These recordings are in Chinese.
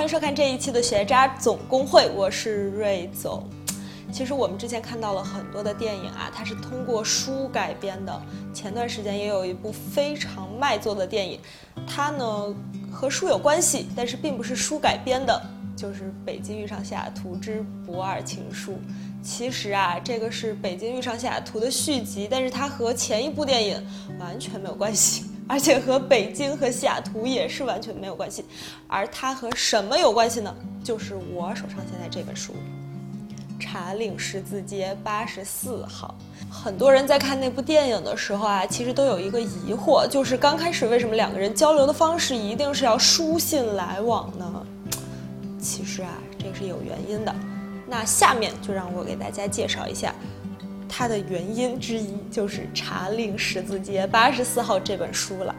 欢迎收看这一期的学渣总工会，我是瑞总。其实我们之前看到了很多的电影啊，它是通过书改编的。前段时间也有一部非常卖座的电影，它呢和书有关系，但是并不是书改编的，就是《北京遇上西雅图之不二情书》。其实啊，这个是《北京遇上西雅图》的续集，但是它和前一部电影完全没有关系，而且和北京和西雅图也是完全没有关系。而它和什么有关系呢？就是我手上现在这本书。茶岭十字街八十四号，很多人在看那部电影的时候啊，其实都有一个疑惑，就是刚开始为什么两个人交流的方式一定是要书信来往呢？其实啊，这是有原因的。那下面就让我给大家介绍一下它的原因之一，就是《茶令十字街八十四号》这本书了。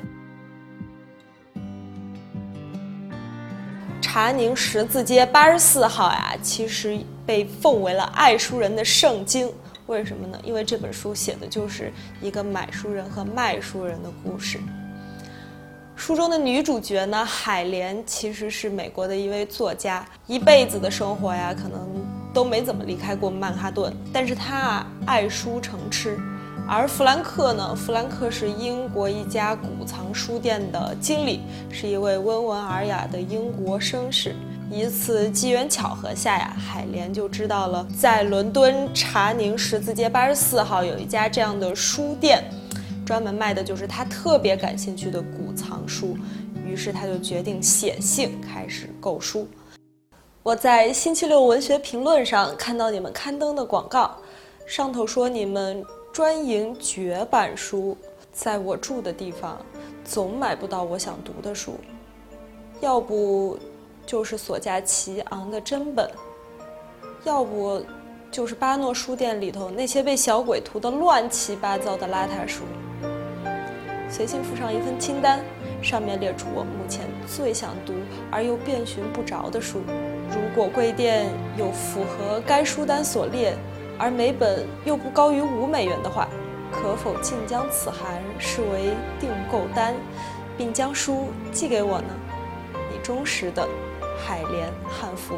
茶宁十字街八十四号呀，其实被奉为了爱书人的圣经。为什么呢？因为这本书写的就是一个买书人和卖书人的故事。书中的女主角呢，海莲其实是美国的一位作家，一辈子的生活呀，可能都没怎么离开过曼哈顿。但是他啊，爱书成痴。而弗兰克呢？弗兰克是英国一家古藏书店的经理，是一位温文尔雅的英国绅士。一次机缘巧合下呀，海莲就知道了在伦敦查宁十字街八十四号有一家这样的书店，专门卖的就是他特别感兴趣的古藏书。于是他就决定写信开始购书。我在星期六文学评论上看到你们刊登的广告，上头说你们。专营绝版书，在我住的地方，总买不到我想读的书，要不就是所价奇昂的真本，要不就是巴诺书店里头那些被小鬼涂得乱七八糟的邋遢书。随信附上一份清单，上面列出我目前最想读而又遍寻不着的书。如果贵店有符合该书单所列。而每本又不高于五美元的话，可否竟将此函视为订购单，并将书寄给我呢？你忠实的海莲汉服。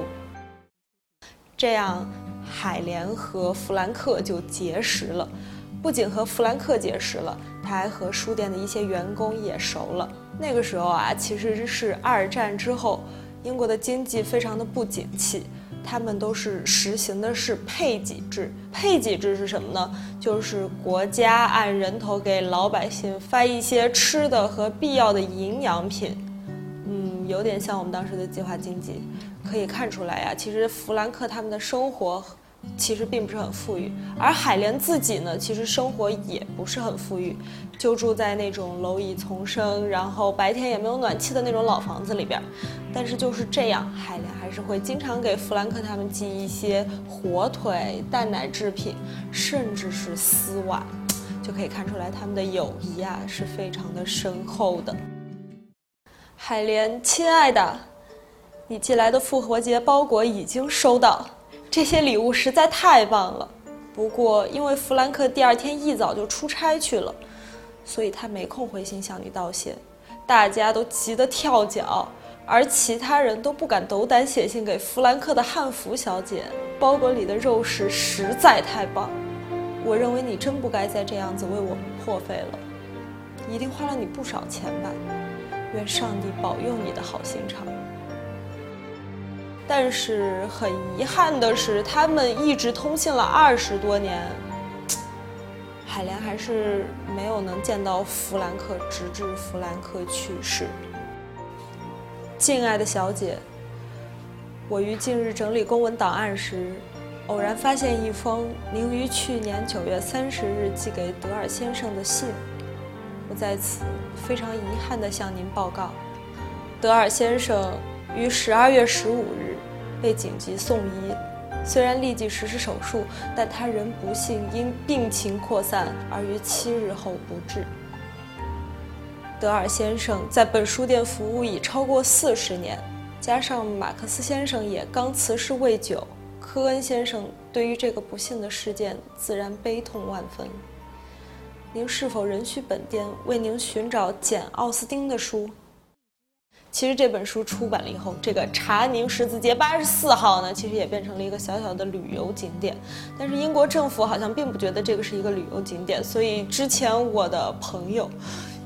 这样，海莲和弗兰克就结识了。不仅和弗兰克结识了，他还和书店的一些员工也熟了。那个时候啊，其实是二战之后，英国的经济非常的不景气。他们都是实行的是配给制，配给制是什么呢？就是国家按人头给老百姓发一些吃的和必要的营养品，嗯，有点像我们当时的计划经济。可以看出来呀，其实弗兰克他们的生活。其实并不是很富裕，而海莲自己呢，其实生活也不是很富裕，就住在那种蝼蚁丛生，然后白天也没有暖气的那种老房子里边。但是就是这样，海莲还是会经常给弗兰克他们寄一些火腿、蛋奶制品，甚至是丝袜，就可以看出来他们的友谊啊是非常的深厚的。海莲，亲爱的，你寄来的复活节包裹已经收到。这些礼物实在太棒了，不过因为弗兰克第二天一早就出差去了，所以他没空回信向你道谢。大家都急得跳脚，而其他人都不敢斗胆写信给弗兰克的汉服小姐。包裹里的肉食实在太棒，我认为你真不该再这样子为我们破费了，一定花了你不少钱吧？愿上帝保佑你的好心肠。但是很遗憾的是，他们一直通信了二十多年，海莲还是没有能见到弗兰克，直至弗兰克去世。敬爱的小姐，我于近日整理公文档案时，偶然发现一封您于去年九月三十日寄给德尔先生的信，我在此非常遗憾地向您报告，德尔先生。于十二月十五日被紧急送医，虽然立即实施手术，但他仍不幸因病情扩散而于七日后不治。德尔先生在本书店服务已超过四十年，加上马克思先生也刚辞世未久，科恩先生对于这个不幸的事件自然悲痛万分。您是否仍需本店为您寻找简·奥斯汀的书？其实这本书出版了以后，这个查宁十字街八十四号呢，其实也变成了一个小小的旅游景点。但是英国政府好像并不觉得这个是一个旅游景点，所以之前我的朋友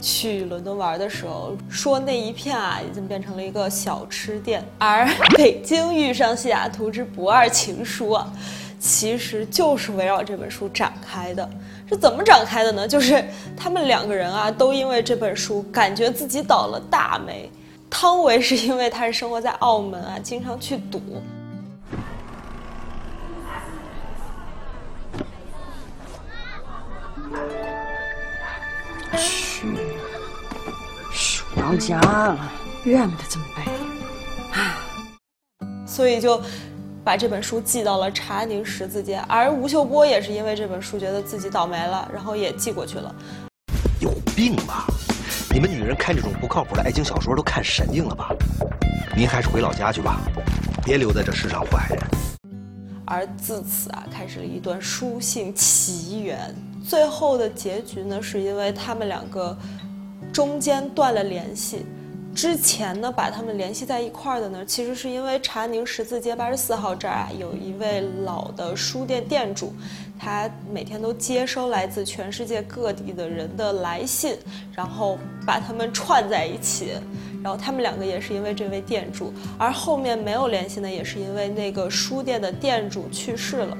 去伦敦玩的时候说，那一片啊已经变成了一个小吃店。而《北京遇上西雅图之不二情书》啊，其实就是围绕这本书展开的。是怎么展开的呢？就是他们两个人啊，都因为这本书感觉自己倒了大霉。汤唯是因为他是生活在澳门啊，经常去赌。去，回到家了，怨不得这么背，唉，所以就把这本书寄到了查宁十字街，而吴秀波也是因为这本书觉得自己倒霉了，然后也寄过去了。有病吧？你们女人看这种不靠谱的爱情小说都看神经了吧？您还是回老家去吧，别留在这世上祸害人。而自此啊，开始了一段书信奇缘。最后的结局呢，是因为他们两个中间断了联系。之前呢，把他们联系在一块儿的呢，其实是因为查宁十字街八十四号这儿啊，有一位老的书店店主，他每天都接收来自全世界各地的人的来信，然后把他们串在一起。然后他们两个也是因为这位店主，而后面没有联系呢，也是因为那个书店的店主去世了。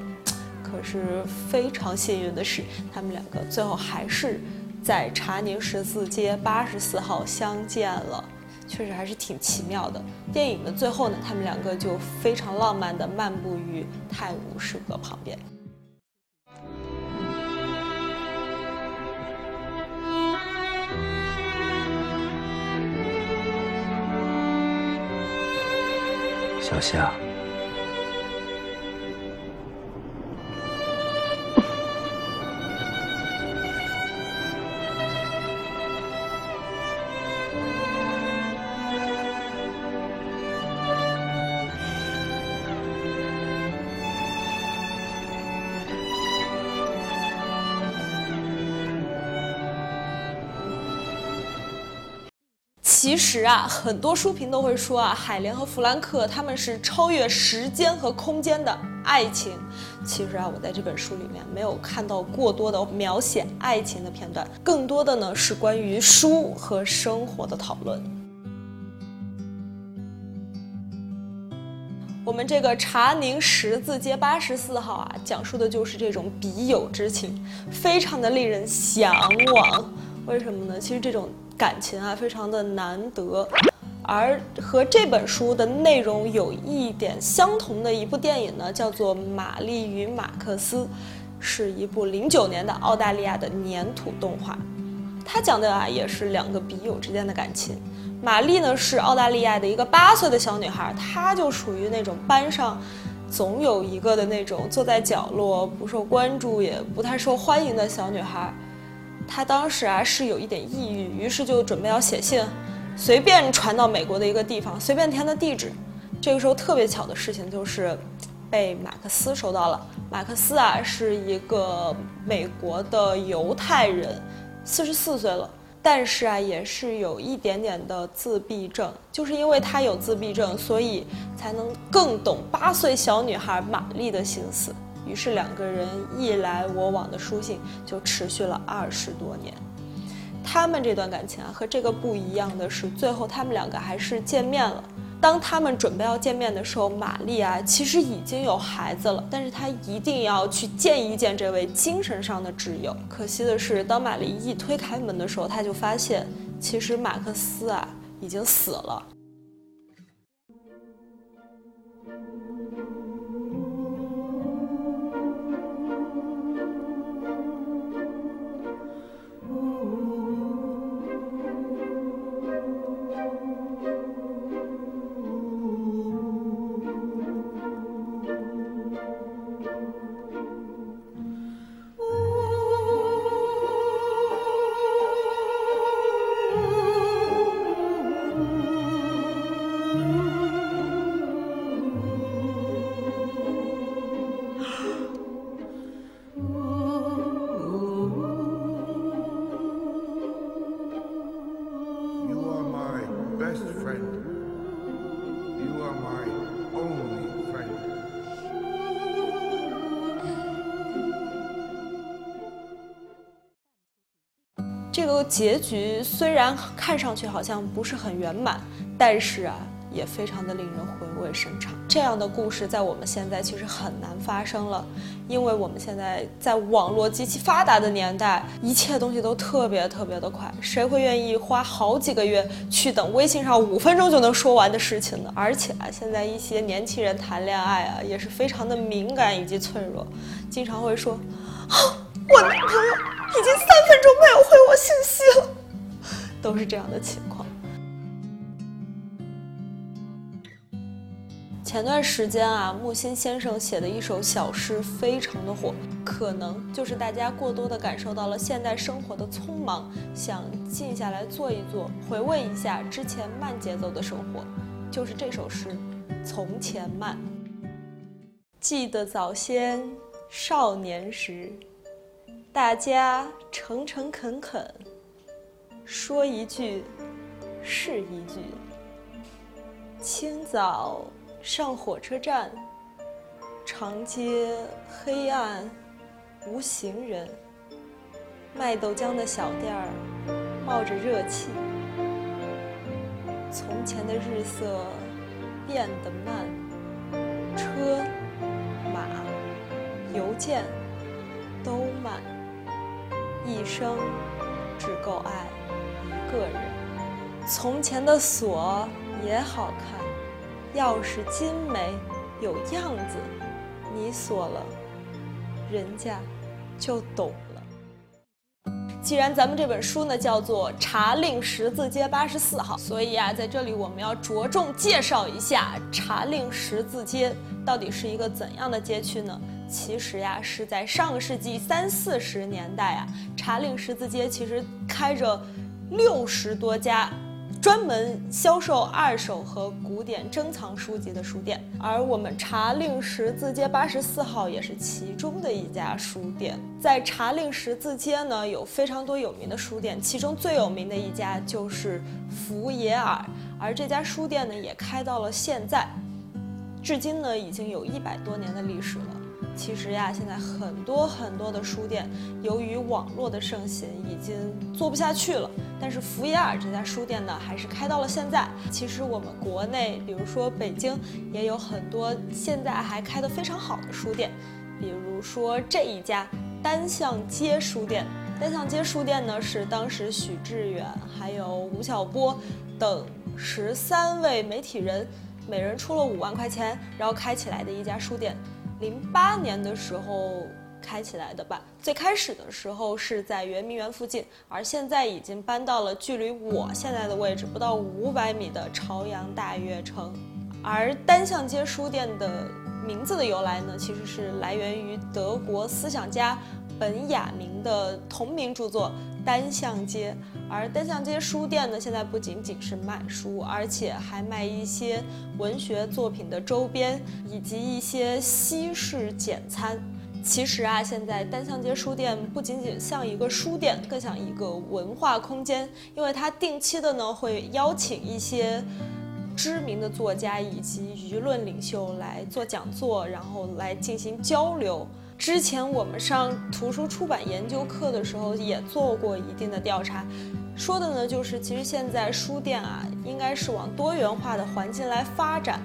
可是非常幸运的是，他们两个最后还是在查宁十字街八十四号相见了。确实还是挺奇妙的。电影的最后呢，他们两个就非常浪漫的漫步于泰晤士河旁边。小夏。其实啊，很多书评都会说啊，海莲和弗兰克他们是超越时间和空间的爱情。其实啊，我在这本书里面没有看到过多的描写爱情的片段，更多的呢是关于书和生活的讨论。我们这个查宁十字街八十四号啊，讲述的就是这种笔友之情，非常的令人向往。为什么呢？其实这种。感情啊，非常的难得，而和这本书的内容有一点相同的一部电影呢，叫做《玛丽与马克思》，是一部零九年的澳大利亚的粘土动画。它讲的啊，也是两个笔友之间的感情。玛丽呢，是澳大利亚的一个八岁的小女孩，她就属于那种班上总有一个的那种坐在角落不受关注也不太受欢迎的小女孩。他当时啊是有一点抑郁，于是就准备要写信，随便传到美国的一个地方，随便填的地址。这个时候特别巧的事情就是，被马克思收到了。马克思啊是一个美国的犹太人，四十四岁了，但是啊也是有一点点的自闭症。就是因为他有自闭症，所以才能更懂八岁小女孩玛丽的心思。于是两个人一来我往的书信就持续了二十多年。他们这段感情啊，和这个不一样的是，最后他们两个还是见面了。当他们准备要见面的时候，玛丽啊，其实已经有孩子了，但是她一定要去见一见这位精神上的挚友。可惜的是，当玛丽一推开门的时候，她就发现，其实马克思啊已经死了。结局虽然看上去好像不是很圆满，但是啊。也非常的令人回味深长。这样的故事在我们现在其实很难发生了，因为我们现在在网络极其发达的年代，一切东西都特别特别的快，谁会愿意花好几个月去等微信上五分钟就能说完的事情呢？而且啊，现在一些年轻人谈恋爱啊，也是非常的敏感以及脆弱，经常会说，啊，我男朋友已经三分钟没有回我信息了，都是这样的情况。前段时间啊，木心先生写的一首小诗非常的火，可能就是大家过多的感受到了现代生活的匆忙，想静下来坐一坐，回味一下之前慢节奏的生活，就是这首诗《从前慢》。记得早先少年时，大家诚诚恳恳，说一句是一句，清早。上火车站，长街黑暗，无行人。卖豆浆的小店儿冒着热气。从前的日色变得慢，车马邮件都慢。一生只够爱一个人。从前的锁也好看。钥匙精美有样子，你锁了，人家就懂了。既然咱们这本书呢叫做《茶令十字街八十四号》，所以啊，在这里我们要着重介绍一下茶令十字街到底是一个怎样的街区呢？其实呀，是在上个世纪三四十年代啊，茶令十字街其实开着六十多家。专门销售二手和古典珍藏书籍的书店，而我们茶令十字街八十四号也是其中的一家书店。在茶令十字街呢，有非常多有名的书店，其中最有名的一家就是福耶尔，而这家书店呢，也开到了现在，至今呢，已经有一百多年的历史了。其实呀，现在很多很多的书店，由于网络的盛行，已经做不下去了。但是福耶尔这家书店呢，还是开到了现在。其实我们国内，比如说北京，也有很多现在还开得非常好的书店，比如说这一家单向街书店。单向街书店呢，是当时许志远还有吴晓波等十三位媒体人，每人出了五万块钱，然后开起来的一家书店。零八年的时候开起来的吧，最开始的时候是在圆明园附近，而现在已经搬到了距离我现在的位置不到五百米的朝阳大悦城。而单向街书店的名字的由来呢，其实是来源于德国思想家本雅明的同名著作《单向街》。而单向街书店呢，现在不仅仅是卖书，而且还卖一些文学作品的周边，以及一些西式简餐。其实啊，现在单向街书店不仅仅像一个书店，更像一个文化空间，因为它定期的呢会邀请一些知名的作家以及舆论领袖来做讲座，然后来进行交流。之前我们上图书出版研究课的时候也做过一定的调查，说的呢就是其实现在书店啊应该是往多元化的环境来发展。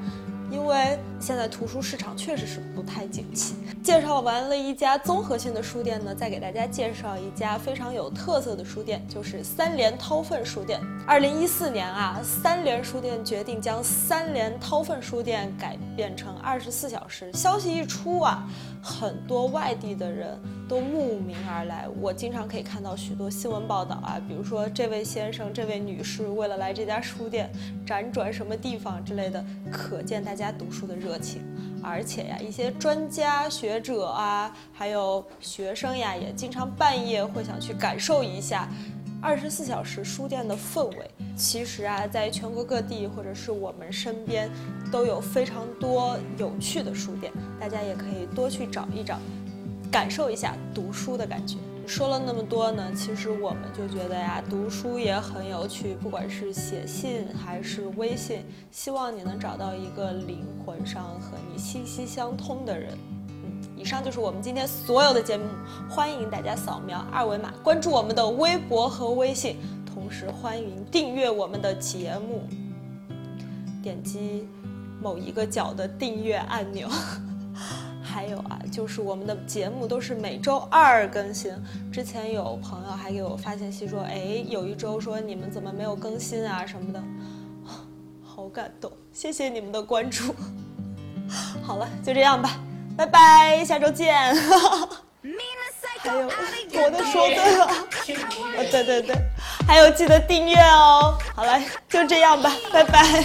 因为现在图书市场确实是不太景气。介绍完了一家综合性的书店呢，再给大家介绍一家非常有特色的书店，就是三联韬奋书店。二零一四年啊，三联书店决定将三联韬奋书店改变成二十四小时。消息一出啊，很多外地的人都慕名而来。我经常可以看到许多新闻报道啊，比如说这位先生、这位女士为了来这家书店辗转什么地方之类的，可见大家。读书的热热情，而且呀，一些专家学者啊，还有学生呀，也经常半夜会想去感受一下二十四小时书店的氛围。其实啊，在全国各地或者是我们身边，都有非常多有趣的书店，大家也可以多去找一找，感受一下读书的感觉。说了那么多呢，其实我们就觉得呀，读书也很有趣，不管是写信还是微信，希望你能找到一个灵魂上和你息息相通的人。嗯，以上就是我们今天所有的节目，欢迎大家扫描二维码关注我们的微博和微信，同时欢迎订阅我们的节目，点击某一个角的订阅按钮。还有啊，就是我们的节目都是每周二更新。之前有朋友还给我发信息说，哎，有一周说你们怎么没有更新啊什么的，好感动，谢谢你们的关注。好了，就这样吧，拜拜，下周见。还有我都说对了，啊 对对对，还有记得订阅哦。好了，就这样吧，拜拜。